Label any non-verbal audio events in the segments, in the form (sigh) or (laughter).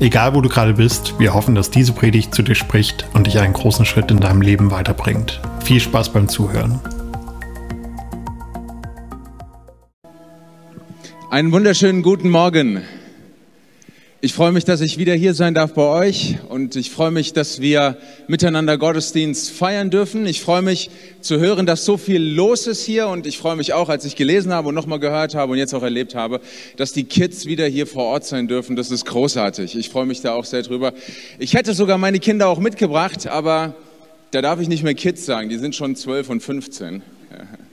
Egal wo du gerade bist, wir hoffen, dass diese Predigt zu dir spricht und dich einen großen Schritt in deinem Leben weiterbringt. Viel Spaß beim Zuhören. Einen wunderschönen guten Morgen. Ich freue mich, dass ich wieder hier sein darf bei euch und ich freue mich, dass wir miteinander Gottesdienst feiern dürfen. Ich freue mich zu hören, dass so viel los ist hier und ich freue mich auch, als ich gelesen habe und nochmal gehört habe und jetzt auch erlebt habe, dass die Kids wieder hier vor Ort sein dürfen. Das ist großartig. Ich freue mich da auch sehr drüber. Ich hätte sogar meine Kinder auch mitgebracht, aber da darf ich nicht mehr Kids sagen. Die sind schon 12 und 15. (laughs)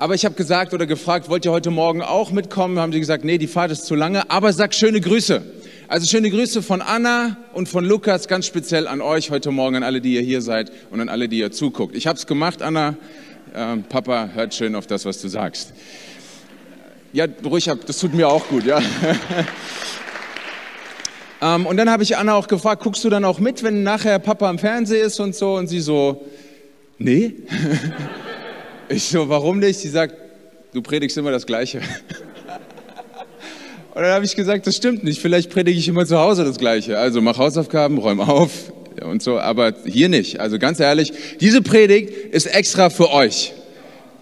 Aber ich habe gesagt oder gefragt, wollt ihr heute Morgen auch mitkommen? Haben sie gesagt, nee, die Fahrt ist zu lange, aber sag schöne Grüße. Also schöne Grüße von Anna und von Lukas, ganz speziell an euch heute Morgen, an alle, die ihr hier seid und an alle, die ihr zuguckt. Ich habe es gemacht, Anna. Äh, Papa hört schön auf das, was du sagst. Ja, ruhig das tut mir auch gut, ja. (laughs) ähm, und dann habe ich Anna auch gefragt, guckst du dann auch mit, wenn nachher Papa im Fernsehen ist und so? Und sie so, nee. (laughs) ich so, warum nicht? Sie sagt, du predigst immer das Gleiche. (laughs) Und dann habe ich gesagt, das stimmt nicht. Vielleicht predige ich immer zu Hause das Gleiche. Also mach Hausaufgaben, räum auf (laughs) und so. Aber hier nicht. Also ganz ehrlich, diese Predigt ist extra für euch.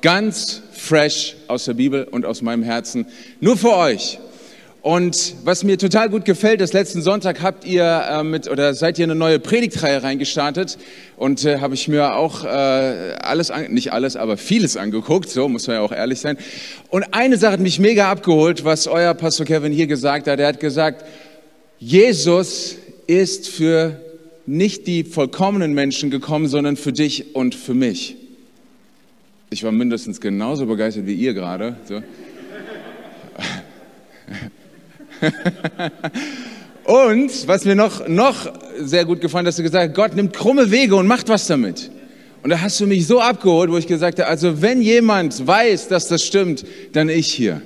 Ganz fresh aus der Bibel und aus meinem Herzen. Nur für euch. Und was mir total gut gefällt, das letzten Sonntag habt ihr äh, mit oder seid ihr eine neue Predigtreihe reingestartet und äh, habe ich mir auch äh, alles, an, nicht alles, aber vieles angeguckt. So muss man ja auch ehrlich sein. Und eine Sache hat mich mega abgeholt, was euer Pastor Kevin hier gesagt hat. Er hat gesagt, Jesus ist für nicht die vollkommenen Menschen gekommen, sondern für dich und für mich. Ich war mindestens genauso begeistert wie ihr gerade. So. (laughs) (laughs) und was mir noch, noch sehr gut gefallen, dass du gesagt hast, Gott nimmt krumme Wege und macht was damit. Und da hast du mich so abgeholt, wo ich gesagt habe, also wenn jemand weiß, dass das stimmt, dann ich hier.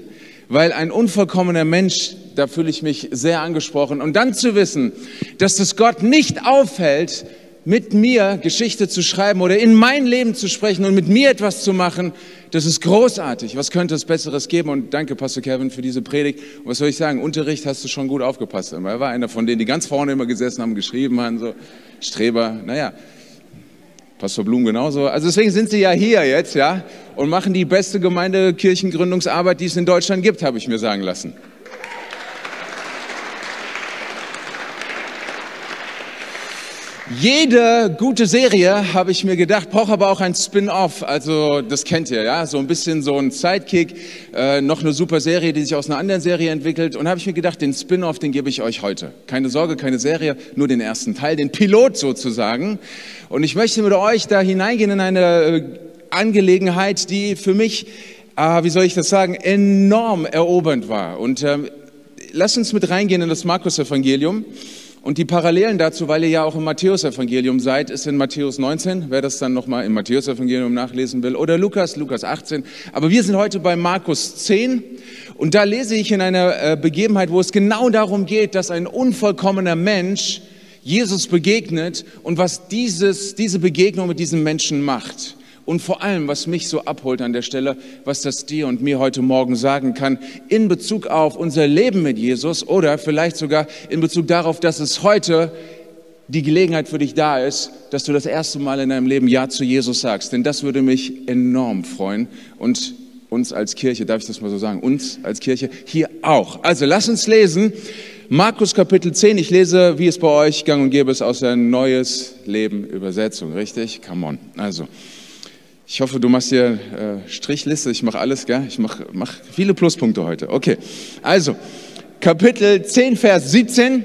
Weil ein unvollkommener Mensch, da fühle ich mich sehr angesprochen. Und dann zu wissen, dass das Gott nicht aufhält, mit mir Geschichte zu schreiben oder in mein Leben zu sprechen und mit mir etwas zu machen, das ist großartig. Was könnte es Besseres geben? Und danke, Pastor Kevin, für diese Predigt. Und was soll ich sagen? Unterricht hast du schon gut aufgepasst. Er war einer von denen, die ganz vorne immer gesessen haben, geschrieben haben, so Streber. Naja, Pastor Blum genauso. Also deswegen sind sie ja hier jetzt, ja, und machen die beste Gemeindekirchengründungsarbeit, die es in Deutschland gibt, habe ich mir sagen lassen. Jede gute Serie, habe ich mir gedacht, braucht aber auch ein Spin-off. Also das kennt ihr, ja, so ein bisschen so ein Sidekick, äh, noch eine super Serie, die sich aus einer anderen Serie entwickelt. Und habe ich mir gedacht, den Spin-off, den gebe ich euch heute. Keine Sorge, keine Serie, nur den ersten Teil, den Pilot sozusagen. Und ich möchte mit euch da hineingehen in eine äh, Angelegenheit, die für mich, äh, wie soll ich das sagen, enorm erobernd war. Und äh, lasst uns mit reingehen in das Markus-Evangelium. Und die Parallelen dazu, weil ihr ja auch im Matthäusevangelium seid, ist in Matthäus 19, wer das dann nochmal im Matthäusevangelium nachlesen will, oder Lukas, Lukas 18. Aber wir sind heute bei Markus 10 und da lese ich in einer äh, Begebenheit, wo es genau darum geht, dass ein unvollkommener Mensch Jesus begegnet und was dieses, diese Begegnung mit diesem Menschen macht. Und vor allem, was mich so abholt an der Stelle, was das dir und mir heute Morgen sagen kann in Bezug auf unser Leben mit Jesus oder vielleicht sogar in Bezug darauf, dass es heute die Gelegenheit für dich da ist, dass du das erste Mal in deinem Leben Ja zu Jesus sagst. Denn das würde mich enorm freuen und uns als Kirche, darf ich das mal so sagen, uns als Kirche hier auch. Also lass uns lesen. Markus Kapitel 10, ich lese, wie es bei euch gang und gäbe ist, aus der Neues Leben Übersetzung, richtig? Come on. Also, ich hoffe, du machst hier äh, Strichliste. Ich mache alles, gell? Ich mache mach viele Pluspunkte heute. Okay. Also, Kapitel 10, Vers 17.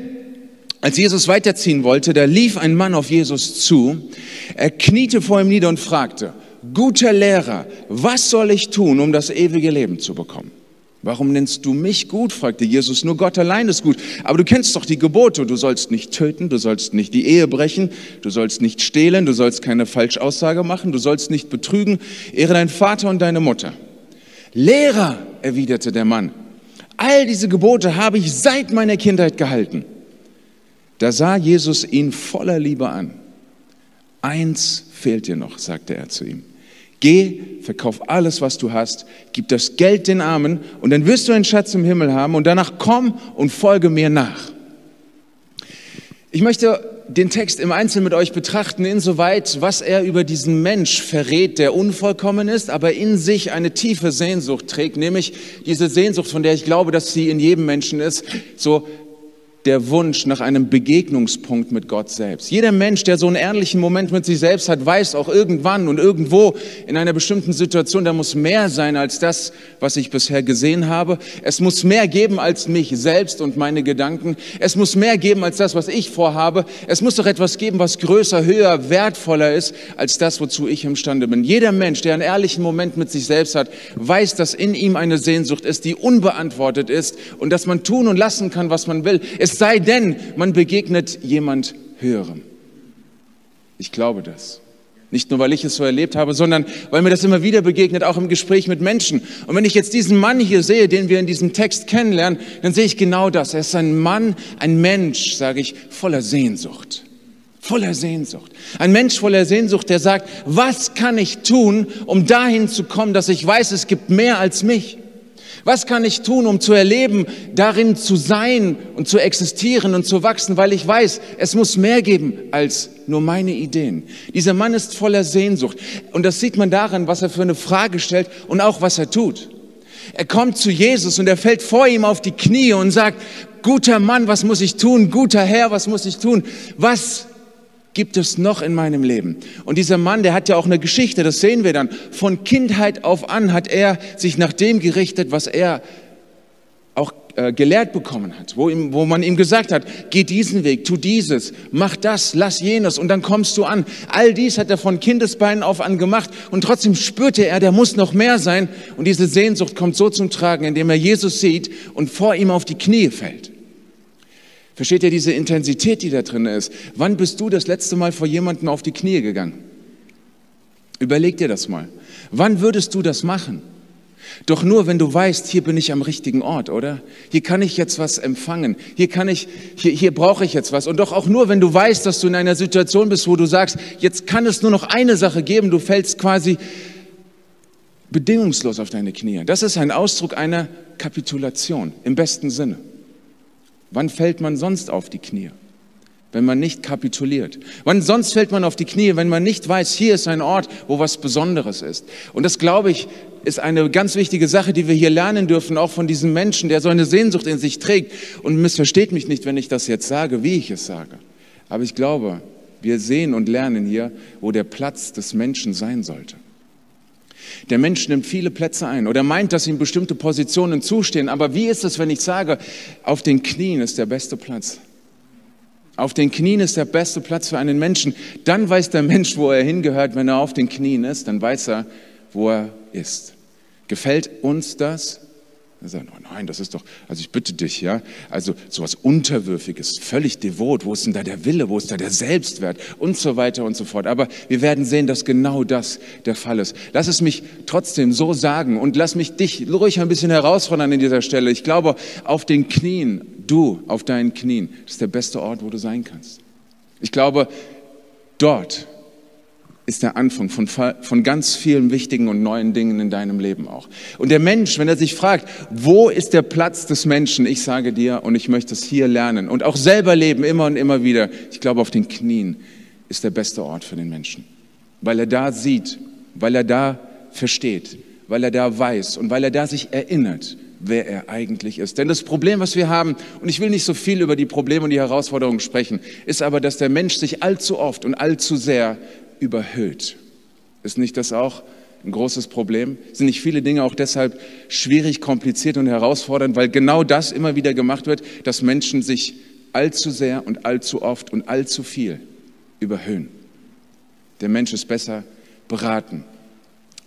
Als Jesus weiterziehen wollte, da lief ein Mann auf Jesus zu. Er kniete vor ihm nieder und fragte, guter Lehrer, was soll ich tun, um das ewige Leben zu bekommen? Warum nennst du mich gut? fragte Jesus. Nur Gott allein ist gut. Aber du kennst doch die Gebote. Du sollst nicht töten, du sollst nicht die Ehe brechen, du sollst nicht stehlen, du sollst keine Falschaussage machen, du sollst nicht betrügen. Ehre deinen Vater und deine Mutter. Lehrer, erwiderte der Mann, all diese Gebote habe ich seit meiner Kindheit gehalten. Da sah Jesus ihn voller Liebe an. Eins fehlt dir noch, sagte er zu ihm. Geh, verkauf alles, was du hast, gib das Geld den Armen und dann wirst du einen Schatz im Himmel haben und danach komm und folge mir nach. Ich möchte den Text im Einzelnen mit euch betrachten, insoweit, was er über diesen Mensch verrät, der unvollkommen ist, aber in sich eine tiefe Sehnsucht trägt, nämlich diese Sehnsucht, von der ich glaube, dass sie in jedem Menschen ist, so der Wunsch nach einem Begegnungspunkt mit Gott selbst. Jeder Mensch, der so einen ehrlichen Moment mit sich selbst hat, weiß auch irgendwann und irgendwo in einer bestimmten Situation, da muss mehr sein als das, was ich bisher gesehen habe. Es muss mehr geben als mich selbst und meine Gedanken. Es muss mehr geben als das, was ich vorhabe. Es muss doch etwas geben, was größer, höher, wertvoller ist als das, wozu ich imstande bin. Jeder Mensch, der einen ehrlichen Moment mit sich selbst hat, weiß, dass in ihm eine Sehnsucht ist, die unbeantwortet ist und dass man tun und lassen kann, was man will. Es sei denn, man begegnet jemand Höherem. Ich glaube das. Nicht nur, weil ich es so erlebt habe, sondern weil mir das immer wieder begegnet, auch im Gespräch mit Menschen. Und wenn ich jetzt diesen Mann hier sehe, den wir in diesem Text kennenlernen, dann sehe ich genau das. Er ist ein Mann, ein Mensch, sage ich, voller Sehnsucht. Voller Sehnsucht. Ein Mensch voller Sehnsucht, der sagt, was kann ich tun, um dahin zu kommen, dass ich weiß, es gibt mehr als mich? Was kann ich tun, um zu erleben, darin zu sein und zu existieren und zu wachsen, weil ich weiß, es muss mehr geben als nur meine Ideen. Dieser Mann ist voller Sehnsucht und das sieht man daran, was er für eine Frage stellt und auch was er tut. Er kommt zu Jesus und er fällt vor ihm auf die Knie und sagt, guter Mann, was muss ich tun? Guter Herr, was muss ich tun? Was gibt es noch in meinem Leben? Und dieser Mann, der hat ja auch eine Geschichte, das sehen wir dann. Von Kindheit auf an hat er sich nach dem gerichtet, was er auch äh, gelehrt bekommen hat, wo, ihm, wo man ihm gesagt hat, geh diesen Weg, tu dieses, mach das, lass jenes und dann kommst du an. All dies hat er von Kindesbeinen auf an gemacht und trotzdem spürte er, der muss noch mehr sein und diese Sehnsucht kommt so zum Tragen, indem er Jesus sieht und vor ihm auf die Knie fällt. Versteht ihr diese Intensität, die da drin ist? Wann bist du das letzte Mal vor jemandem auf die Knie gegangen? Überleg dir das mal. Wann würdest du das machen? Doch nur, wenn du weißt, hier bin ich am richtigen Ort, oder? Hier kann ich jetzt was empfangen. Hier kann ich, hier, hier brauche ich jetzt was. Und doch auch nur, wenn du weißt, dass du in einer Situation bist, wo du sagst, jetzt kann es nur noch eine Sache geben. Du fällst quasi bedingungslos auf deine Knie. Das ist ein Ausdruck einer Kapitulation im besten Sinne. Wann fällt man sonst auf die Knie? Wenn man nicht kapituliert. Wann sonst fällt man auf die Knie, wenn man nicht weiß, hier ist ein Ort, wo was Besonderes ist. Und das, glaube ich, ist eine ganz wichtige Sache, die wir hier lernen dürfen, auch von diesem Menschen, der so eine Sehnsucht in sich trägt. Und missversteht mich nicht, wenn ich das jetzt sage, wie ich es sage. Aber ich glaube, wir sehen und lernen hier, wo der Platz des Menschen sein sollte. Der Mensch nimmt viele Plätze ein oder meint, dass ihm bestimmte Positionen zustehen. Aber wie ist es, wenn ich sage, auf den Knien ist der beste Platz? Auf den Knien ist der beste Platz für einen Menschen. Dann weiß der Mensch, wo er hingehört. Wenn er auf den Knien ist, dann weiß er, wo er ist. Gefällt uns das? Er sagt, oh nein, das ist doch, also ich bitte dich, ja, also sowas Unterwürfiges, völlig devot, wo ist denn da der Wille, wo ist da der Selbstwert und so weiter und so fort. Aber wir werden sehen, dass genau das der Fall ist. Lass es mich trotzdem so sagen und lass mich dich ruhig ein bisschen herausfordern an dieser Stelle. Ich glaube, auf den Knien, du auf deinen Knien, das ist der beste Ort, wo du sein kannst. Ich glaube, dort ist der Anfang von, von ganz vielen wichtigen und neuen Dingen in deinem Leben auch. Und der Mensch, wenn er sich fragt, wo ist der Platz des Menschen? Ich sage dir, und ich möchte es hier lernen und auch selber leben, immer und immer wieder. Ich glaube, auf den Knien ist der beste Ort für den Menschen. Weil er da sieht, weil er da versteht, weil er da weiß und weil er da sich erinnert, wer er eigentlich ist. Denn das Problem, was wir haben, und ich will nicht so viel über die Probleme und die Herausforderungen sprechen, ist aber, dass der Mensch sich allzu oft und allzu sehr überhöht. Ist nicht das auch ein großes Problem? Sind nicht viele Dinge auch deshalb schwierig, kompliziert und herausfordernd, weil genau das immer wieder gemacht wird, dass Menschen sich allzu sehr und allzu oft und allzu viel überhöhen. Der Mensch ist besser beraten,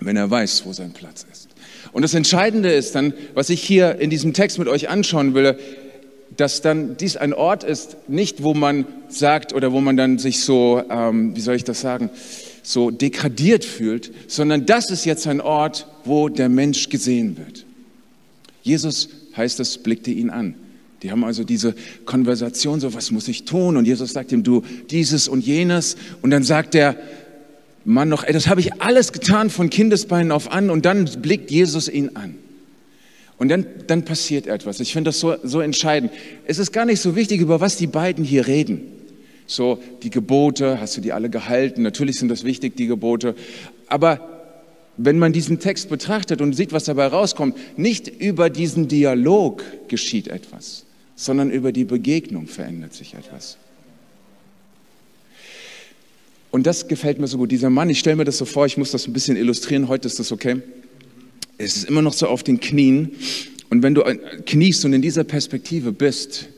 wenn er weiß, wo sein Platz ist. Und das Entscheidende ist dann, was ich hier in diesem Text mit euch anschauen will, dass dann dies ein Ort ist, nicht wo man sagt oder wo man dann sich so, ähm, wie soll ich das sagen, so degradiert fühlt, sondern das ist jetzt ein Ort, wo der Mensch gesehen wird. Jesus, heißt es, blickte ihn an. Die haben also diese Konversation, so was muss ich tun? Und Jesus sagt ihm, du dieses und jenes. Und dann sagt der Mann noch, ey, das habe ich alles getan von Kindesbeinen auf an. Und dann blickt Jesus ihn an. Und dann, dann passiert etwas. Ich finde das so, so entscheidend. Es ist gar nicht so wichtig, über was die beiden hier reden. So, die Gebote, hast du die alle gehalten? Natürlich sind das wichtig, die Gebote. Aber wenn man diesen Text betrachtet und sieht, was dabei rauskommt, nicht über diesen Dialog geschieht etwas, sondern über die Begegnung verändert sich etwas. Und das gefällt mir so gut. Dieser Mann, ich stelle mir das so vor, ich muss das ein bisschen illustrieren, heute ist das okay es ist immer noch so auf den Knien. Und wenn du kniest und in dieser Perspektive bist,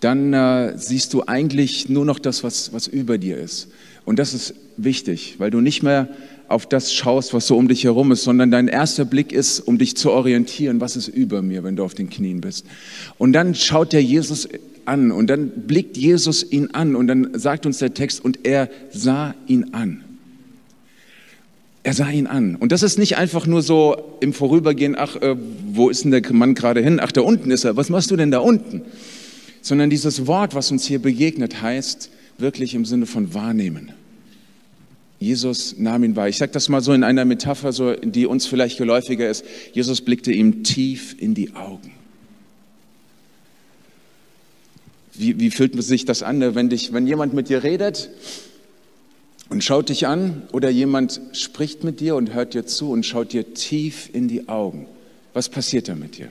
dann äh, siehst du eigentlich nur noch das, was, was über dir ist. Und das ist wichtig, weil du nicht mehr auf das schaust, was so um dich herum ist, sondern dein erster Blick ist, um dich zu orientieren, was ist über mir, wenn du auf den Knien bist. Und dann schaut der Jesus an und dann blickt Jesus ihn an und dann sagt uns der Text, und er sah ihn an. Er sah ihn an. Und das ist nicht einfach nur so im Vorübergehen, ach, äh, wo ist denn der Mann gerade hin? Ach, da unten ist er. Was machst du denn da unten? Sondern dieses Wort, was uns hier begegnet, heißt wirklich im Sinne von wahrnehmen. Jesus nahm ihn wahr. Ich sage das mal so in einer Metapher, so, die uns vielleicht geläufiger ist. Jesus blickte ihm tief in die Augen. Wie, wie fühlt sich das an, ne? wenn, dich, wenn jemand mit dir redet und schaut dich an oder jemand spricht mit dir und hört dir zu und schaut dir tief in die Augen. Was passiert da mit dir?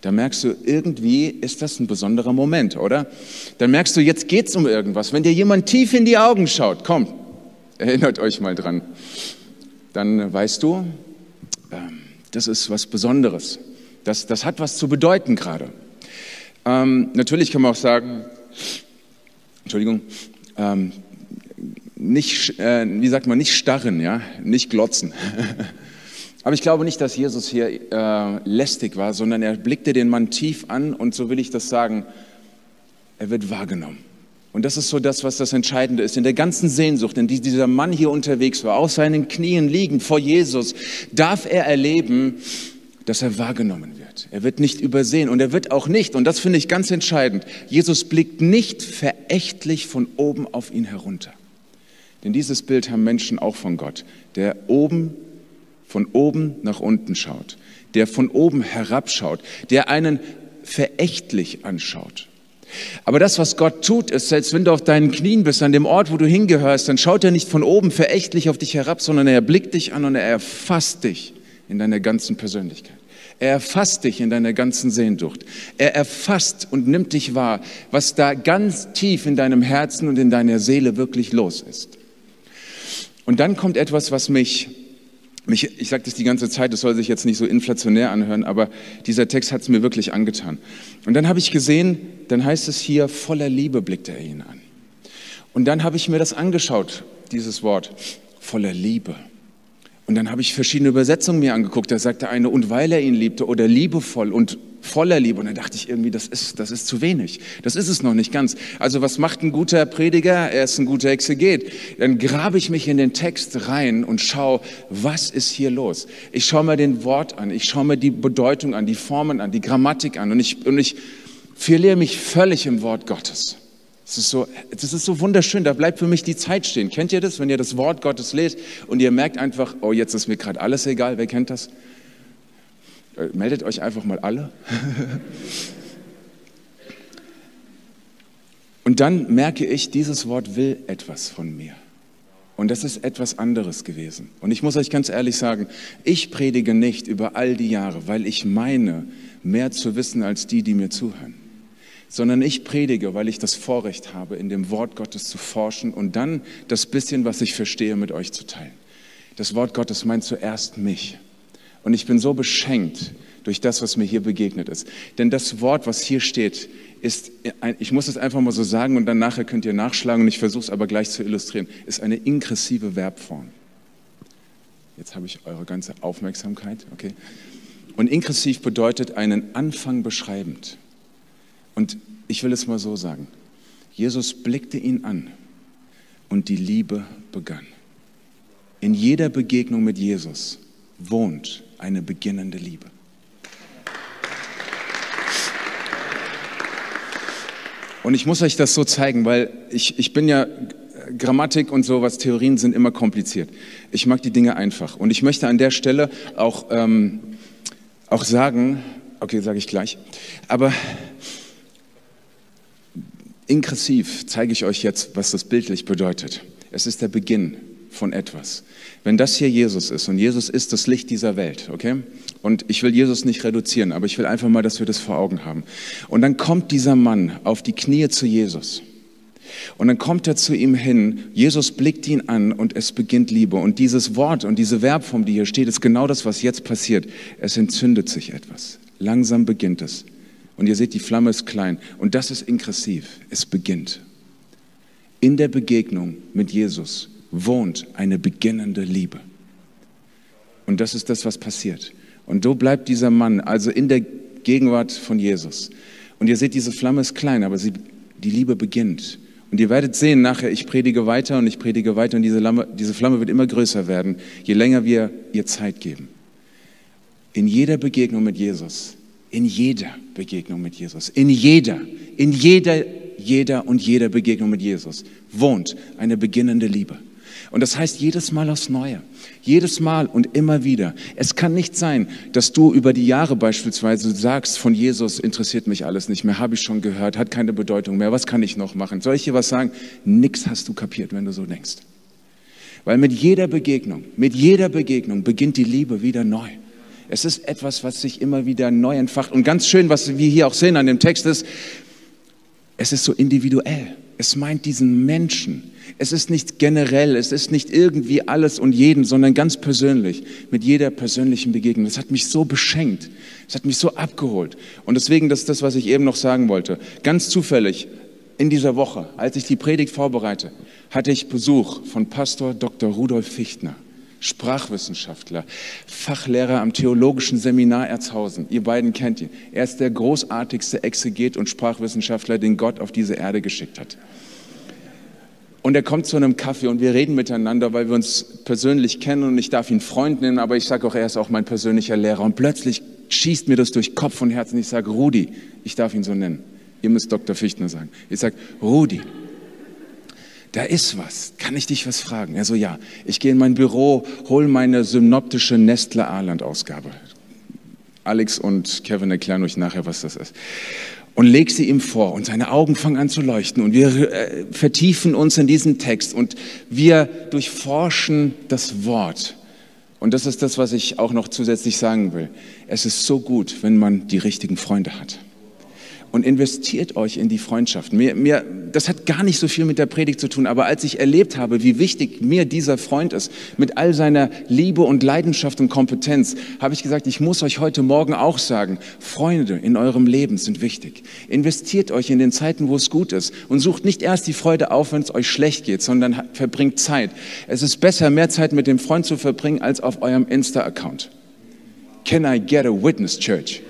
Da merkst du, irgendwie ist das ein besonderer Moment, oder? Dann merkst du, jetzt geht's um irgendwas. Wenn dir jemand tief in die Augen schaut, komm, erinnert euch mal dran, dann weißt du, ähm, das ist was Besonderes. Das, das hat was zu bedeuten gerade. Ähm, natürlich kann man auch sagen, Entschuldigung, ähm, nicht, äh, wie sagt man, nicht starren, ja, nicht glotzen. (laughs) Aber ich glaube nicht, dass Jesus hier äh, lästig war, sondern er blickte den Mann tief an und so will ich das sagen, er wird wahrgenommen. Und das ist so das, was das Entscheidende ist. In der ganzen Sehnsucht, in die dieser Mann hier unterwegs war, auf seinen Knien liegend vor Jesus, darf er erleben, dass er wahrgenommen wird. Er wird nicht übersehen und er wird auch nicht, und das finde ich ganz entscheidend, Jesus blickt nicht verächtlich von oben auf ihn herunter. Denn dieses Bild haben Menschen auch von Gott, der oben, von oben nach unten schaut, der von oben herabschaut, der einen verächtlich anschaut. Aber das, was Gott tut, ist, selbst wenn du auf deinen Knien bist, an dem Ort, wo du hingehörst, dann schaut er nicht von oben verächtlich auf dich herab, sondern er blickt dich an und er erfasst dich in deiner ganzen Persönlichkeit. Er erfasst dich in deiner ganzen Sehnsucht. Er erfasst und nimmt dich wahr, was da ganz tief in deinem Herzen und in deiner Seele wirklich los ist. Und dann kommt etwas, was mich, mich ich sage das die ganze Zeit, das soll sich jetzt nicht so inflationär anhören, aber dieser Text hat es mir wirklich angetan. Und dann habe ich gesehen, dann heißt es hier, voller Liebe blickt er ihn an. Und dann habe ich mir das angeschaut, dieses Wort, voller Liebe. Und dann habe ich verschiedene Übersetzungen mir angeguckt. Da sagte eine, und weil er ihn liebte oder liebevoll und voller Liebe. Und dann dachte ich irgendwie, das ist, das ist zu wenig. Das ist es noch nicht ganz. Also was macht ein guter Prediger? Er ist ein guter Exeget. Dann grabe ich mich in den Text rein und schaue, was ist hier los? Ich schaue mir den Wort an. Ich schaue mir die Bedeutung an, die Formen an, die Grammatik an. Und ich, und ich verliere mich völlig im Wort Gottes. Das ist, so, das ist so wunderschön, da bleibt für mich die Zeit stehen. Kennt ihr das, wenn ihr das Wort Gottes lest und ihr merkt einfach, oh, jetzt ist mir gerade alles egal, wer kennt das? Äh, meldet euch einfach mal alle. (laughs) und dann merke ich, dieses Wort will etwas von mir. Und das ist etwas anderes gewesen. Und ich muss euch ganz ehrlich sagen, ich predige nicht über all die Jahre, weil ich meine, mehr zu wissen als die, die mir zuhören sondern ich predige, weil ich das Vorrecht habe, in dem Wort Gottes zu forschen und dann das bisschen, was ich verstehe, mit euch zu teilen. Das Wort Gottes meint zuerst mich. Und ich bin so beschenkt durch das, was mir hier begegnet ist. Denn das Wort, was hier steht, ist, ich muss es einfach mal so sagen und dann nachher könnt ihr nachschlagen und ich versuche es aber gleich zu illustrieren, ist eine ingressive Verbform. Jetzt habe ich eure ganze Aufmerksamkeit, okay? Und ingressiv bedeutet einen Anfang beschreibend. Und ich will es mal so sagen. Jesus blickte ihn an und die Liebe begann. In jeder Begegnung mit Jesus wohnt eine beginnende Liebe. Und ich muss euch das so zeigen, weil ich, ich bin ja Grammatik und sowas, Theorien sind immer kompliziert. Ich mag die Dinge einfach. Und ich möchte an der Stelle auch, ähm, auch sagen, okay, sage ich gleich, aber ingressiv zeige ich euch jetzt, was das bildlich bedeutet. Es ist der Beginn von etwas. Wenn das hier Jesus ist und Jesus ist das Licht dieser Welt, okay? Und ich will Jesus nicht reduzieren, aber ich will einfach mal, dass wir das vor Augen haben. Und dann kommt dieser Mann auf die Knie zu Jesus. Und dann kommt er zu ihm hin, Jesus blickt ihn an und es beginnt Liebe. Und dieses Wort und diese Verbform, die hier steht, ist genau das, was jetzt passiert. Es entzündet sich etwas. Langsam beginnt es. Und ihr seht, die Flamme ist klein. Und das ist ingressiv. Es beginnt. In der Begegnung mit Jesus wohnt eine beginnende Liebe. Und das ist das, was passiert. Und so bleibt dieser Mann also in der Gegenwart von Jesus. Und ihr seht, diese Flamme ist klein, aber sie, die Liebe beginnt. Und ihr werdet sehen nachher, ich predige weiter und ich predige weiter und diese, Lamme, diese Flamme wird immer größer werden, je länger wir ihr Zeit geben. In jeder Begegnung mit Jesus, in jeder Begegnung mit Jesus, in jeder, in jeder, jeder und jeder Begegnung mit Jesus wohnt eine beginnende Liebe. Und das heißt jedes Mal aufs Neue. Jedes Mal und immer wieder. Es kann nicht sein, dass du über die Jahre beispielsweise sagst, von Jesus interessiert mich alles nicht mehr, habe ich schon gehört, hat keine Bedeutung mehr, was kann ich noch machen? Soll ich dir was sagen? Nix hast du kapiert, wenn du so denkst. Weil mit jeder Begegnung, mit jeder Begegnung beginnt die Liebe wieder neu. Es ist etwas, was sich immer wieder neu entfacht. Und ganz schön, was wir hier auch sehen an dem Text ist, es ist so individuell. Es meint diesen Menschen. Es ist nicht generell, es ist nicht irgendwie alles und jeden, sondern ganz persönlich, mit jeder persönlichen Begegnung. Das hat mich so beschenkt, es hat mich so abgeholt. Und deswegen, das ist das, was ich eben noch sagen wollte. Ganz zufällig, in dieser Woche, als ich die Predigt vorbereite, hatte ich Besuch von Pastor Dr. Rudolf Fichtner. Sprachwissenschaftler, Fachlehrer am Theologischen Seminar Erzhausen. Ihr beiden kennt ihn. Er ist der großartigste Exeget und Sprachwissenschaftler, den Gott auf diese Erde geschickt hat. Und er kommt zu einem Kaffee und wir reden miteinander, weil wir uns persönlich kennen und ich darf ihn Freund nennen, aber ich sage auch, er ist auch mein persönlicher Lehrer. Und plötzlich schießt mir das durch Kopf und Herz und ich sage, Rudi, ich darf ihn so nennen. Ihr müsst Dr. Fichtner sagen. Ich sage, Rudi, da ist was. Kann ich dich was fragen? Er so, ja. Ich gehe in mein Büro, hole meine synoptische Nestle Arland Ausgabe. Alex und Kevin erklären euch nachher, was das ist. Und leg sie ihm vor und seine Augen fangen an zu leuchten und wir äh, vertiefen uns in diesen Text und wir durchforschen das Wort. Und das ist das, was ich auch noch zusätzlich sagen will. Es ist so gut, wenn man die richtigen Freunde hat und investiert euch in die Freundschaft. Mir, mir, das hat gar nicht so viel mit der Predigt zu tun, aber als ich erlebt habe, wie wichtig mir dieser Freund ist, mit all seiner Liebe und Leidenschaft und Kompetenz, habe ich gesagt, ich muss euch heute Morgen auch sagen, Freunde in eurem Leben sind wichtig. Investiert euch in den Zeiten, wo es gut ist und sucht nicht erst die Freude auf, wenn es euch schlecht geht, sondern verbringt Zeit. Es ist besser, mehr Zeit mit dem Freund zu verbringen, als auf eurem Insta-Account. Can I get a witness, Church?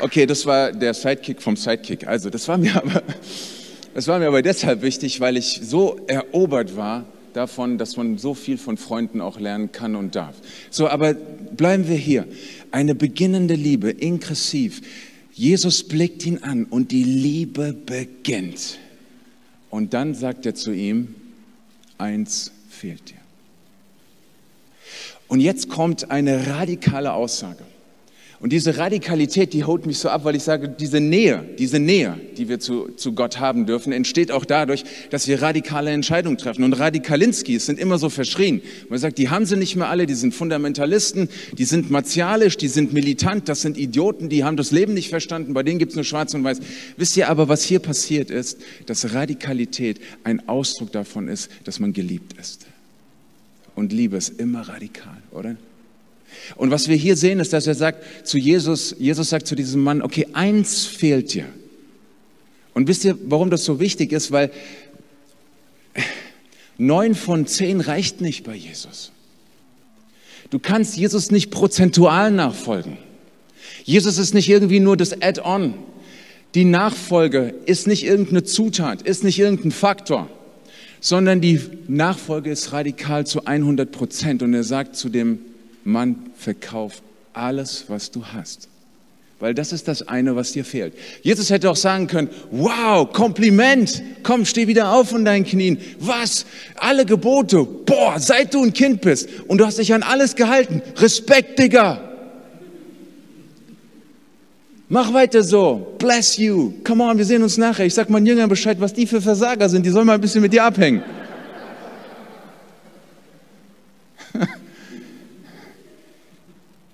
Okay, das war der Sidekick vom Sidekick. Also, das war mir (laughs) aber, das war mir aber deshalb wichtig, weil ich so erobert war davon, dass man so viel von Freunden auch lernen kann und darf. So, aber bleiben wir hier. Eine beginnende Liebe, ingressiv. Jesus blickt ihn an und die Liebe beginnt. Und dann sagt er zu ihm, eins fehlt dir. Und jetzt kommt eine radikale Aussage. Und diese Radikalität, die holt mich so ab, weil ich sage, diese Nähe, diese Nähe, die wir zu, zu Gott haben dürfen, entsteht auch dadurch, dass wir radikale Entscheidungen treffen. Und Radikalinskis sind immer so verschrien. Man sagt, die haben sie nicht mehr alle, die sind Fundamentalisten, die sind martialisch, die sind militant, das sind Idioten, die haben das Leben nicht verstanden, bei denen gibt es nur schwarz und weiß. Wisst ihr aber, was hier passiert ist, dass Radikalität ein Ausdruck davon ist, dass man geliebt ist. Und Liebe ist immer radikal, oder? Und was wir hier sehen, ist, dass er sagt zu Jesus, Jesus sagt zu diesem Mann, okay, eins fehlt dir. Und wisst ihr, warum das so wichtig ist? Weil Neun von zehn reicht nicht bei Jesus. Du kannst Jesus nicht prozentual nachfolgen. Jesus ist nicht irgendwie nur das Add-on. Die Nachfolge ist nicht irgendeine Zutat, ist nicht irgendein Faktor, sondern die Nachfolge ist radikal zu 100 Prozent. Und er sagt zu dem Mann, verkauf alles, was du hast. Weil das ist das eine, was dir fehlt. Jesus hätte auch sagen können, wow, Kompliment, komm, steh wieder auf von deinen Knien. Was? Alle Gebote, boah, seit du ein Kind bist und du hast dich an alles gehalten. Respekt, Digga. Mach weiter so. Bless you. Come on, wir sehen uns nachher. Ich sag meinen Jüngern Bescheid, was die für Versager sind. Die sollen mal ein bisschen mit dir abhängen.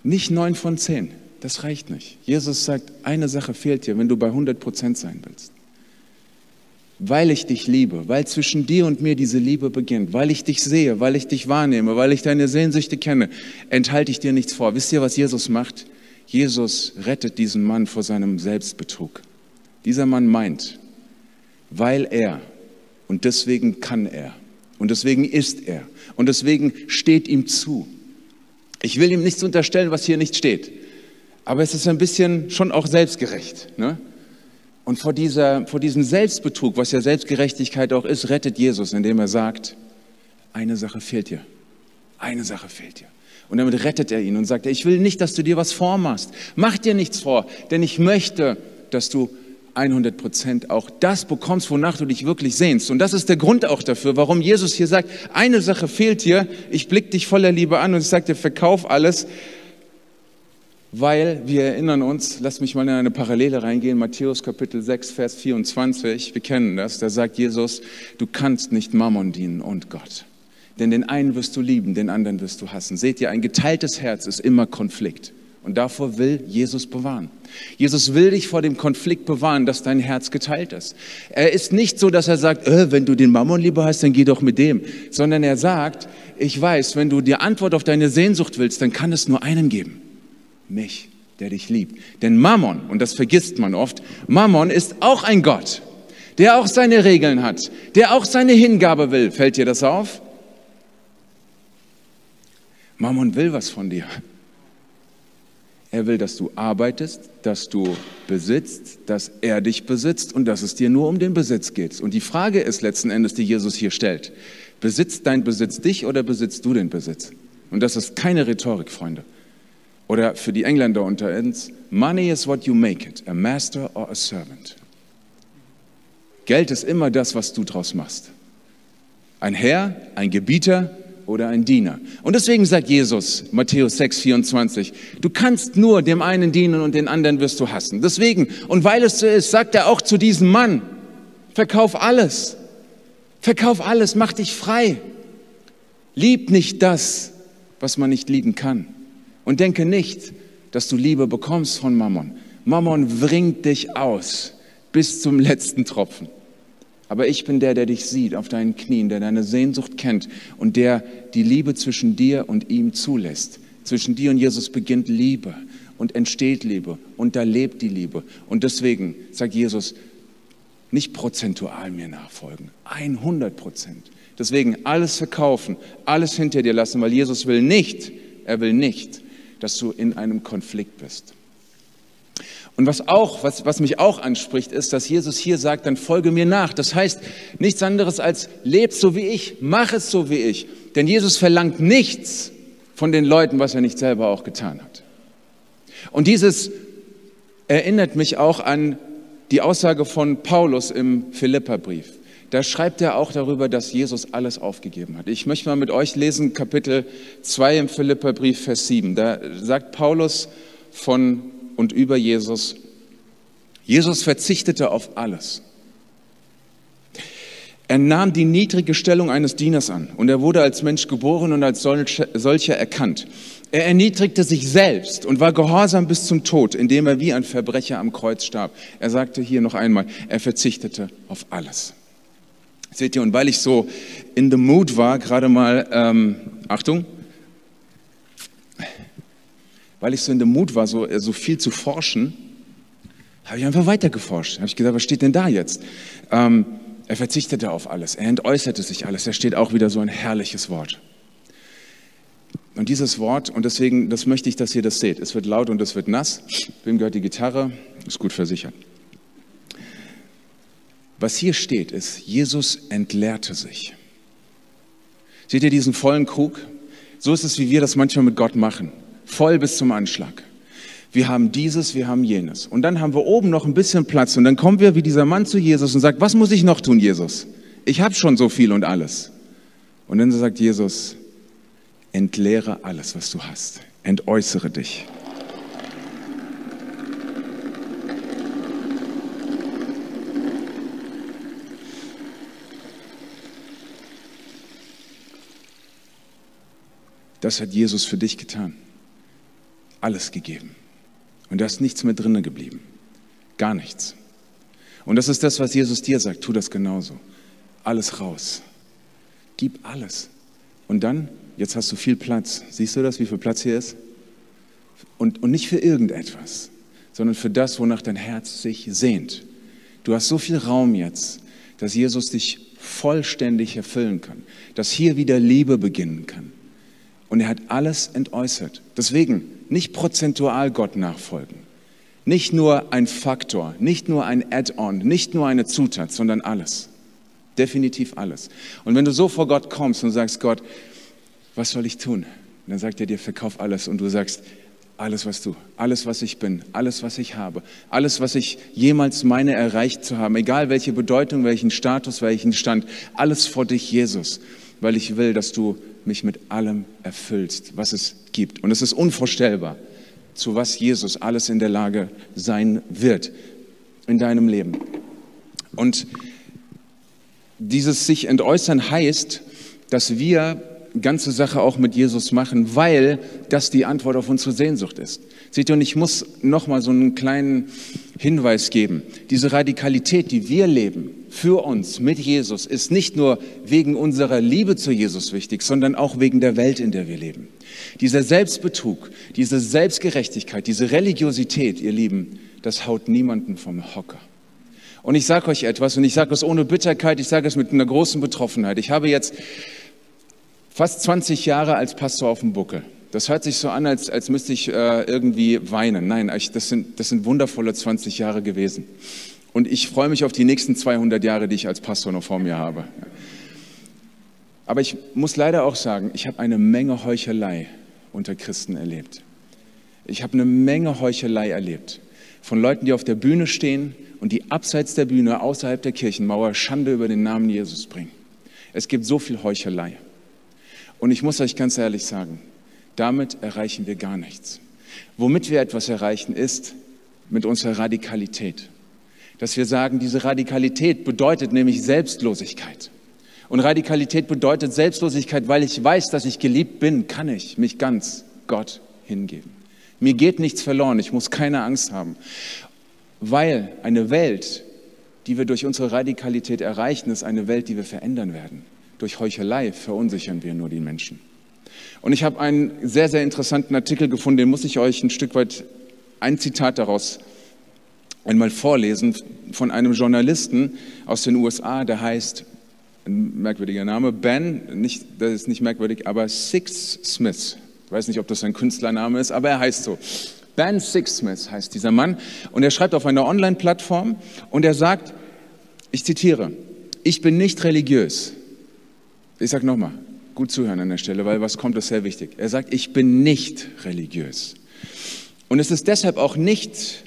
Nicht neun von zehn. Das reicht nicht. Jesus sagt, eine Sache fehlt dir, wenn du bei 100 Prozent sein willst. Weil ich dich liebe, weil zwischen dir und mir diese Liebe beginnt, weil ich dich sehe, weil ich dich wahrnehme, weil ich deine Sehnsüchte kenne, enthalte ich dir nichts vor. Wisst ihr, was Jesus macht? Jesus rettet diesen Mann vor seinem Selbstbetrug. Dieser Mann meint, weil er und deswegen kann er und deswegen ist er und deswegen steht ihm zu. Ich will ihm nichts unterstellen, was hier nicht steht, aber es ist ein bisschen schon auch selbstgerecht. Ne? Und vor, dieser, vor diesem Selbstbetrug, was ja Selbstgerechtigkeit auch ist, rettet Jesus, indem er sagt, eine Sache fehlt dir. Eine Sache fehlt dir. Und damit rettet er ihn und sagt, ich will nicht, dass du dir was vormachst. Mach dir nichts vor, denn ich möchte, dass du 100 Prozent auch das bekommst, wonach du dich wirklich sehnst. Und das ist der Grund auch dafür, warum Jesus hier sagt, eine Sache fehlt dir, ich blick dich voller Liebe an und ich sage dir, verkauf alles, weil wir erinnern uns, lass mich mal in eine Parallele reingehen, Matthäus Kapitel 6, Vers 24, wir kennen das, da sagt Jesus, du kannst nicht Mammon dienen und Gott. Denn den einen wirst du lieben, den anderen wirst du hassen. Seht ihr, ein geteiltes Herz ist immer Konflikt. Und davor will Jesus bewahren. Jesus will dich vor dem Konflikt bewahren, dass dein Herz geteilt ist. Er ist nicht so, dass er sagt, äh, wenn du den Mammon lieber hast, dann geh doch mit dem. Sondern er sagt, ich weiß, wenn du die Antwort auf deine Sehnsucht willst, dann kann es nur einen geben. Mich, der dich liebt. Denn Mammon, und das vergisst man oft, Mammon ist auch ein Gott, der auch seine Regeln hat, der auch seine Hingabe will. Fällt dir das auf? Mammon will was von dir. Er will, dass du arbeitest, dass du besitzt, dass er dich besitzt und dass es dir nur um den Besitz geht. Und die Frage ist letzten Endes, die Jesus hier stellt, besitzt dein Besitz dich oder besitzt du den Besitz? Und das ist keine Rhetorik, Freunde. Oder für die Engländer unter uns, money is what you make it, a master or a servant. Geld ist immer das, was du draus machst. Ein Herr, ein Gebieter, oder ein Diener. Und deswegen sagt Jesus, Matthäus 6, 24, du kannst nur dem einen dienen und den anderen wirst du hassen. Deswegen, und weil es so ist, sagt er auch zu diesem Mann, verkauf alles. Verkauf alles, mach dich frei. Lieb nicht das, was man nicht lieben kann. Und denke nicht, dass du Liebe bekommst von Mammon. Mammon bringt dich aus bis zum letzten Tropfen. Aber ich bin der, der dich sieht auf deinen Knien, der deine Sehnsucht kennt und der die Liebe zwischen dir und ihm zulässt. Zwischen dir und Jesus beginnt Liebe und entsteht Liebe und da lebt die Liebe. Und deswegen sagt Jesus, nicht prozentual mir nachfolgen, 100 Prozent. Deswegen alles verkaufen, alles hinter dir lassen, weil Jesus will nicht, er will nicht, dass du in einem Konflikt bist. Und was auch, was, was mich auch anspricht, ist, dass Jesus hier sagt, dann folge mir nach. Das heißt nichts anderes als leb so wie ich, mach es so wie ich. Denn Jesus verlangt nichts von den Leuten, was er nicht selber auch getan hat. Und dieses erinnert mich auch an die Aussage von Paulus im Philipperbrief. Da schreibt er auch darüber, dass Jesus alles aufgegeben hat. Ich möchte mal mit euch lesen Kapitel 2 im Philipperbrief, Vers 7. Da sagt Paulus von und über Jesus. Jesus verzichtete auf alles. Er nahm die niedrige Stellung eines Dieners an und er wurde als Mensch geboren und als solcher erkannt. Er erniedrigte sich selbst und war gehorsam bis zum Tod, indem er wie ein Verbrecher am Kreuz starb. Er sagte hier noch einmal, er verzichtete auf alles. Seht ihr, und weil ich so in the mood war, gerade mal, ähm, Achtung, weil ich so in dem Mut war, so, so viel zu forschen, habe ich einfach weiter geforscht. Habe ich gesagt, was steht denn da jetzt? Ähm, er verzichtete auf alles, er entäußerte sich alles. Da steht auch wieder so ein herrliches Wort. Und dieses Wort, und deswegen, das möchte ich, dass ihr das seht. Es wird laut und es wird nass. Wem gehört die Gitarre? Ist gut versichert. Was hier steht, ist, Jesus entleerte sich. Seht ihr diesen vollen Krug? So ist es, wie wir das manchmal mit Gott machen. Voll bis zum Anschlag. Wir haben dieses, wir haben jenes. Und dann haben wir oben noch ein bisschen Platz. Und dann kommen wir wie dieser Mann zu Jesus und sagt, was muss ich noch tun, Jesus? Ich habe schon so viel und alles. Und dann sagt Jesus, entleere alles, was du hast. Entäußere dich. Das hat Jesus für dich getan. Alles gegeben. Und da ist nichts mehr drinnen geblieben. Gar nichts. Und das ist das, was Jesus dir sagt. Tu das genauso. Alles raus. Gib alles. Und dann, jetzt hast du viel Platz. Siehst du das, wie viel Platz hier ist? Und, und nicht für irgendetwas, sondern für das, wonach dein Herz sich sehnt. Du hast so viel Raum jetzt, dass Jesus dich vollständig erfüllen kann, dass hier wieder Liebe beginnen kann. Und er hat alles entäußert. Deswegen nicht prozentual Gott nachfolgen. Nicht nur ein Faktor, nicht nur ein Add-on, nicht nur eine Zutat, sondern alles. Definitiv alles. Und wenn du so vor Gott kommst und sagst, Gott, was soll ich tun? dann sagt er dir, verkauf alles. Und du sagst, alles, was du, alles, was ich bin, alles, was ich habe, alles, was ich jemals meine erreicht zu haben, egal welche Bedeutung, welchen Status, welchen Stand, alles vor dich, Jesus, weil ich will, dass du mich mit allem erfüllst, was es gibt. Und es ist unvorstellbar, zu was Jesus alles in der Lage sein wird in deinem Leben. Und dieses sich entäußern heißt, dass wir ganze Sache auch mit Jesus machen, weil das die Antwort auf unsere Sehnsucht ist. Seht ihr, und ich muss noch mal so einen kleinen Hinweis geben. Diese Radikalität, die wir leben für uns mit Jesus, ist nicht nur wegen unserer Liebe zu Jesus wichtig, sondern auch wegen der Welt, in der wir leben. Dieser Selbstbetrug, diese Selbstgerechtigkeit, diese Religiosität, ihr Lieben, das haut niemanden vom Hocker. Und ich sage euch etwas, und ich sage es ohne Bitterkeit, ich sage es mit einer großen Betroffenheit. Ich habe jetzt fast 20 Jahre als Pastor auf dem Buckel. Das hört sich so an, als, als müsste ich äh, irgendwie weinen. Nein, ich, das, sind, das sind wundervolle 20 Jahre gewesen. Und ich freue mich auf die nächsten 200 Jahre, die ich als Pastor noch vor mir habe. Aber ich muss leider auch sagen, ich habe eine Menge Heuchelei unter Christen erlebt. Ich habe eine Menge Heuchelei erlebt. Von Leuten, die auf der Bühne stehen und die abseits der Bühne, außerhalb der Kirchenmauer, Schande über den Namen Jesus bringen. Es gibt so viel Heuchelei. Und ich muss euch ganz ehrlich sagen, damit erreichen wir gar nichts. Womit wir etwas erreichen, ist mit unserer Radikalität. Dass wir sagen, diese Radikalität bedeutet nämlich Selbstlosigkeit. Und Radikalität bedeutet Selbstlosigkeit, weil ich weiß, dass ich geliebt bin, kann ich mich ganz Gott hingeben. Mir geht nichts verloren, ich muss keine Angst haben, weil eine Welt, die wir durch unsere Radikalität erreichen, ist eine Welt, die wir verändern werden. Durch Heuchelei verunsichern wir nur die Menschen. Und ich habe einen sehr, sehr interessanten Artikel gefunden, den muss ich euch ein Stück weit ein Zitat daraus einmal vorlesen von einem Journalisten aus den USA, der heißt, ein merkwürdiger Name, Ben, nicht, das ist nicht merkwürdig, aber Six Smith. Ich weiß nicht, ob das ein Künstlername ist, aber er heißt so. Ben Six Smith heißt dieser Mann und er schreibt auf einer Online-Plattform und er sagt, ich zitiere, ich bin nicht religiös. Ich sage nochmal, gut zuhören an der Stelle, weil was kommt, ist sehr wichtig. Er sagt, ich bin nicht religiös. Und es ist deshalb auch nicht,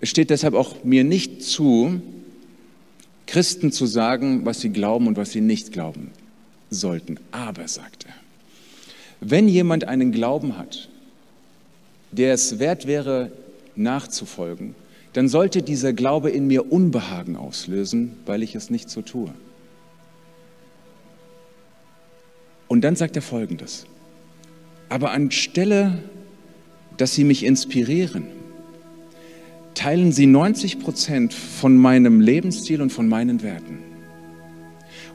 es steht deshalb auch mir nicht zu, Christen zu sagen, was sie glauben und was sie nicht glauben sollten. Aber, sagt er, wenn jemand einen Glauben hat, der es wert wäre, nachzufolgen, dann sollte dieser Glaube in mir Unbehagen auslösen, weil ich es nicht so tue. Und dann sagt er Folgendes. Aber anstelle, dass Sie mich inspirieren, teilen Sie 90 Prozent von meinem Lebensstil und von meinen Werten.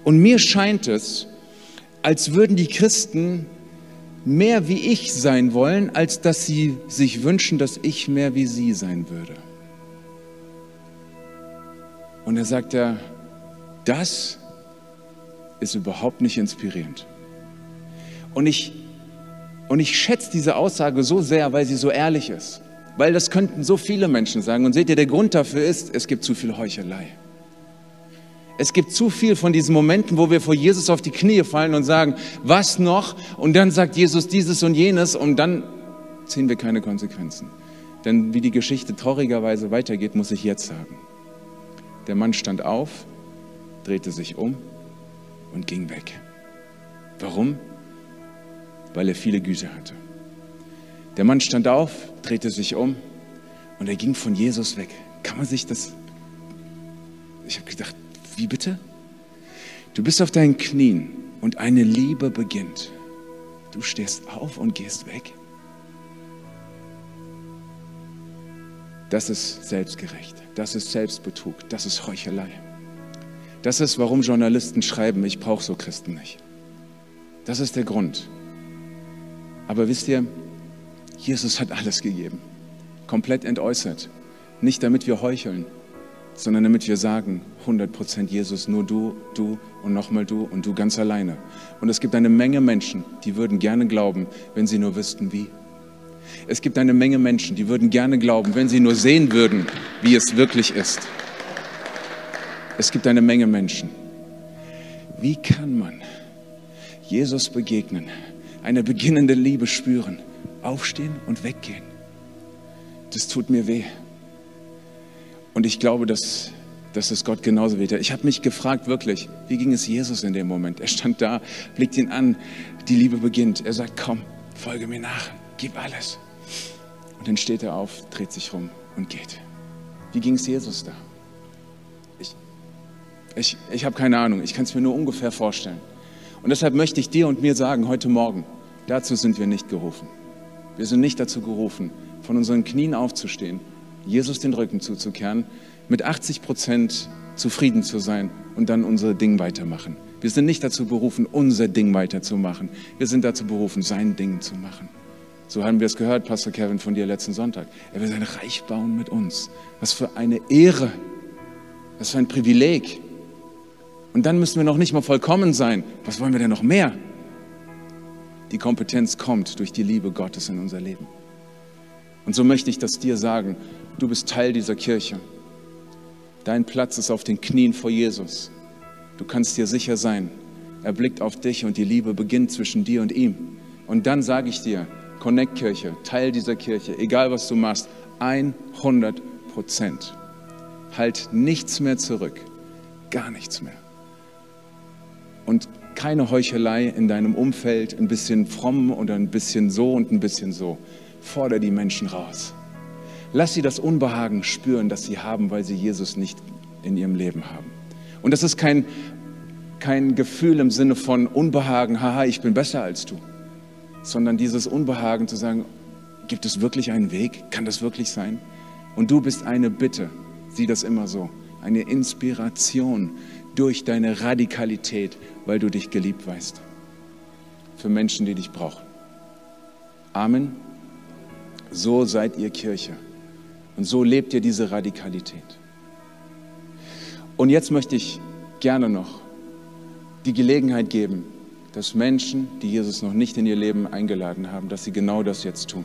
Und mir scheint es, als würden die Christen mehr wie ich sein wollen, als dass sie sich wünschen, dass ich mehr wie sie sein würde. Und er sagt ja, Das ist überhaupt nicht inspirierend. Und ich, und ich schätze diese Aussage so sehr, weil sie so ehrlich ist. Weil das könnten so viele Menschen sagen. Und seht ihr, der Grund dafür ist, es gibt zu viel Heuchelei. Es gibt zu viel von diesen Momenten, wo wir vor Jesus auf die Knie fallen und sagen, was noch? Und dann sagt Jesus dieses und jenes und dann ziehen wir keine Konsequenzen. Denn wie die Geschichte traurigerweise weitergeht, muss ich jetzt sagen. Der Mann stand auf, drehte sich um und ging weg. Warum? Weil er viele Güter hatte. Der Mann stand auf, drehte sich um und er ging von Jesus weg. Kann man sich das... Ich habe gedacht, wie bitte? Du bist auf deinen Knien und eine Liebe beginnt. Du stehst auf und gehst weg. Das ist selbstgerecht. Das ist Selbstbetrug. Das ist Heuchelei. Das ist, warum Journalisten schreiben, ich brauche so Christen nicht. Das ist der Grund. Aber wisst ihr, Jesus hat alles gegeben. Komplett entäußert. Nicht damit wir heucheln, sondern damit wir sagen, 100% Jesus, nur du, du und nochmal du und du ganz alleine. Und es gibt eine Menge Menschen, die würden gerne glauben, wenn sie nur wüssten, wie. Es gibt eine Menge Menschen, die würden gerne glauben, wenn sie nur sehen würden, wie es wirklich ist. Es gibt eine Menge Menschen. Wie kann man Jesus begegnen, eine beginnende Liebe spüren, aufstehen und weggehen? Das tut mir weh. Und ich glaube, dass, dass es Gott genauso weht. Ich habe mich gefragt, wirklich, wie ging es Jesus in dem Moment? Er stand da, blickt ihn an, die Liebe beginnt. Er sagt, komm, folge mir nach, gib alles. Und dann steht er auf, dreht sich rum und geht. Wie ging es Jesus da? Ich, ich, ich habe keine Ahnung, ich kann es mir nur ungefähr vorstellen. Und deshalb möchte ich dir und mir sagen, heute Morgen, dazu sind wir nicht gerufen. Wir sind nicht dazu gerufen, von unseren Knien aufzustehen Jesus den Rücken zuzukehren, mit 80 Prozent zufrieden zu sein und dann unser Ding weitermachen. Wir sind nicht dazu berufen, unser Ding weiterzumachen. Wir sind dazu berufen, sein Ding zu machen. So haben wir es gehört, Pastor Kevin, von dir letzten Sonntag. Er will sein Reich bauen mit uns. Was für eine Ehre. Was für ein Privileg. Und dann müssen wir noch nicht mal vollkommen sein. Was wollen wir denn noch mehr? Die Kompetenz kommt durch die Liebe Gottes in unser Leben. Und so möchte ich das dir sagen. Du bist Teil dieser Kirche. Dein Platz ist auf den Knien vor Jesus. Du kannst dir sicher sein, er blickt auf dich und die Liebe beginnt zwischen dir und ihm. Und dann sage ich dir, Connect Kirche, Teil dieser Kirche, egal was du machst, 100 Prozent. Halt nichts mehr zurück, gar nichts mehr. Und keine Heuchelei in deinem Umfeld, ein bisschen fromm oder ein bisschen so und ein bisschen so. Fordere die Menschen raus. Lass sie das Unbehagen spüren, das sie haben, weil sie Jesus nicht in ihrem Leben haben. Und das ist kein, kein Gefühl im Sinne von Unbehagen, haha, ich bin besser als du, sondern dieses Unbehagen zu sagen, gibt es wirklich einen Weg? Kann das wirklich sein? Und du bist eine Bitte, sieh das immer so, eine Inspiration durch deine Radikalität, weil du dich geliebt weißt. Für Menschen, die dich brauchen. Amen. So seid ihr Kirche. Und so lebt ihr diese Radikalität. Und jetzt möchte ich gerne noch die Gelegenheit geben, dass Menschen, die Jesus noch nicht in ihr Leben eingeladen haben, dass sie genau das jetzt tun.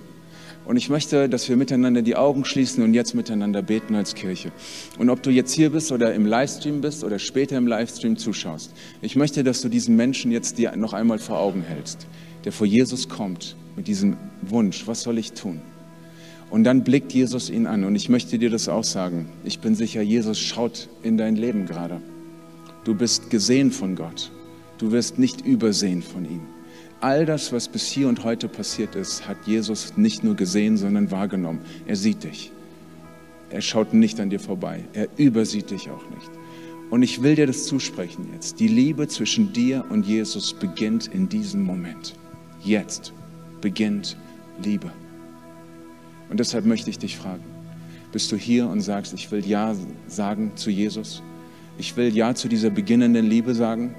Und ich möchte, dass wir miteinander die Augen schließen und jetzt miteinander beten als Kirche. Und ob du jetzt hier bist oder im Livestream bist oder später im Livestream zuschaust, ich möchte, dass du diesen Menschen jetzt dir noch einmal vor Augen hältst, der vor Jesus kommt mit diesem Wunsch, was soll ich tun? Und dann blickt Jesus ihn an. Und ich möchte dir das auch sagen. Ich bin sicher, Jesus schaut in dein Leben gerade. Du bist gesehen von Gott. Du wirst nicht übersehen von ihm. All das, was bis hier und heute passiert ist, hat Jesus nicht nur gesehen, sondern wahrgenommen. Er sieht dich. Er schaut nicht an dir vorbei. Er übersieht dich auch nicht. Und ich will dir das zusprechen jetzt. Die Liebe zwischen dir und Jesus beginnt in diesem Moment. Jetzt beginnt Liebe. Und deshalb möchte ich dich fragen, bist du hier und sagst, ich will Ja sagen zu Jesus? Ich will Ja zu dieser beginnenden Liebe sagen?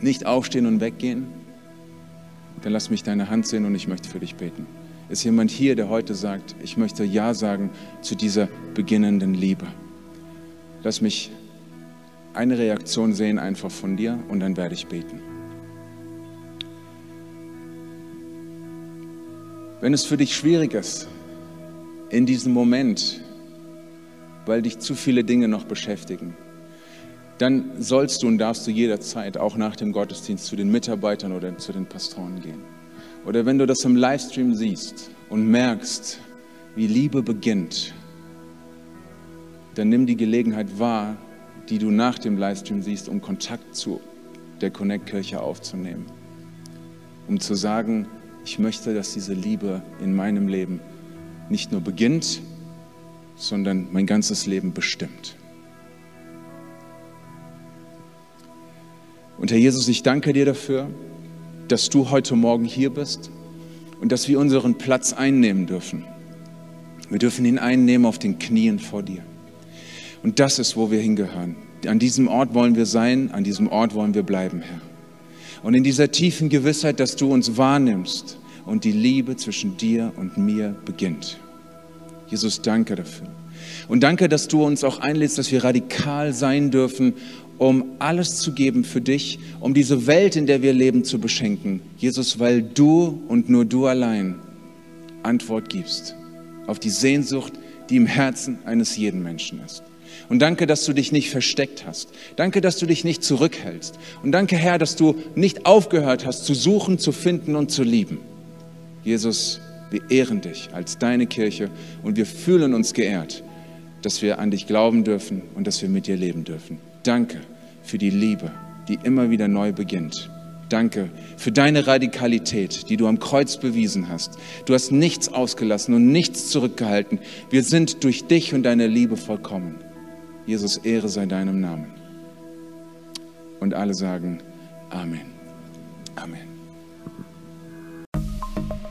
Nicht aufstehen und weggehen? Dann lass mich deine Hand sehen und ich möchte für dich beten. Ist jemand hier, der heute sagt, ich möchte Ja sagen zu dieser beginnenden Liebe? Lass mich eine Reaktion sehen einfach von dir und dann werde ich beten. Wenn es für dich schwierig ist, in diesem Moment, weil dich zu viele Dinge noch beschäftigen, dann sollst du und darfst du jederzeit auch nach dem Gottesdienst zu den Mitarbeitern oder zu den Pastoren gehen. Oder wenn du das im Livestream siehst und merkst, wie Liebe beginnt, dann nimm die Gelegenheit wahr, die du nach dem Livestream siehst, um Kontakt zu der Connect-Kirche aufzunehmen. Um zu sagen, ich möchte, dass diese Liebe in meinem Leben nicht nur beginnt, sondern mein ganzes Leben bestimmt. Und Herr Jesus, ich danke dir dafür, dass du heute Morgen hier bist und dass wir unseren Platz einnehmen dürfen. Wir dürfen ihn einnehmen auf den Knien vor dir. Und das ist, wo wir hingehören. An diesem Ort wollen wir sein, an diesem Ort wollen wir bleiben, Herr. Und in dieser tiefen Gewissheit, dass du uns wahrnimmst und die Liebe zwischen dir und mir beginnt. Jesus, danke dafür. Und danke, dass du uns auch einlädst, dass wir radikal sein dürfen, um alles zu geben für dich, um diese Welt, in der wir leben, zu beschenken. Jesus, weil du und nur du allein Antwort gibst auf die Sehnsucht, die im Herzen eines jeden Menschen ist. Und danke, dass du dich nicht versteckt hast. Danke, dass du dich nicht zurückhältst. Und danke, Herr, dass du nicht aufgehört hast zu suchen, zu finden und zu lieben. Jesus, wir ehren dich als deine Kirche und wir fühlen uns geehrt, dass wir an dich glauben dürfen und dass wir mit dir leben dürfen. Danke für die Liebe, die immer wieder neu beginnt. Danke für deine Radikalität, die du am Kreuz bewiesen hast. Du hast nichts ausgelassen und nichts zurückgehalten. Wir sind durch dich und deine Liebe vollkommen. Jesus, Ehre sei deinem Namen. Und alle sagen Amen. Amen.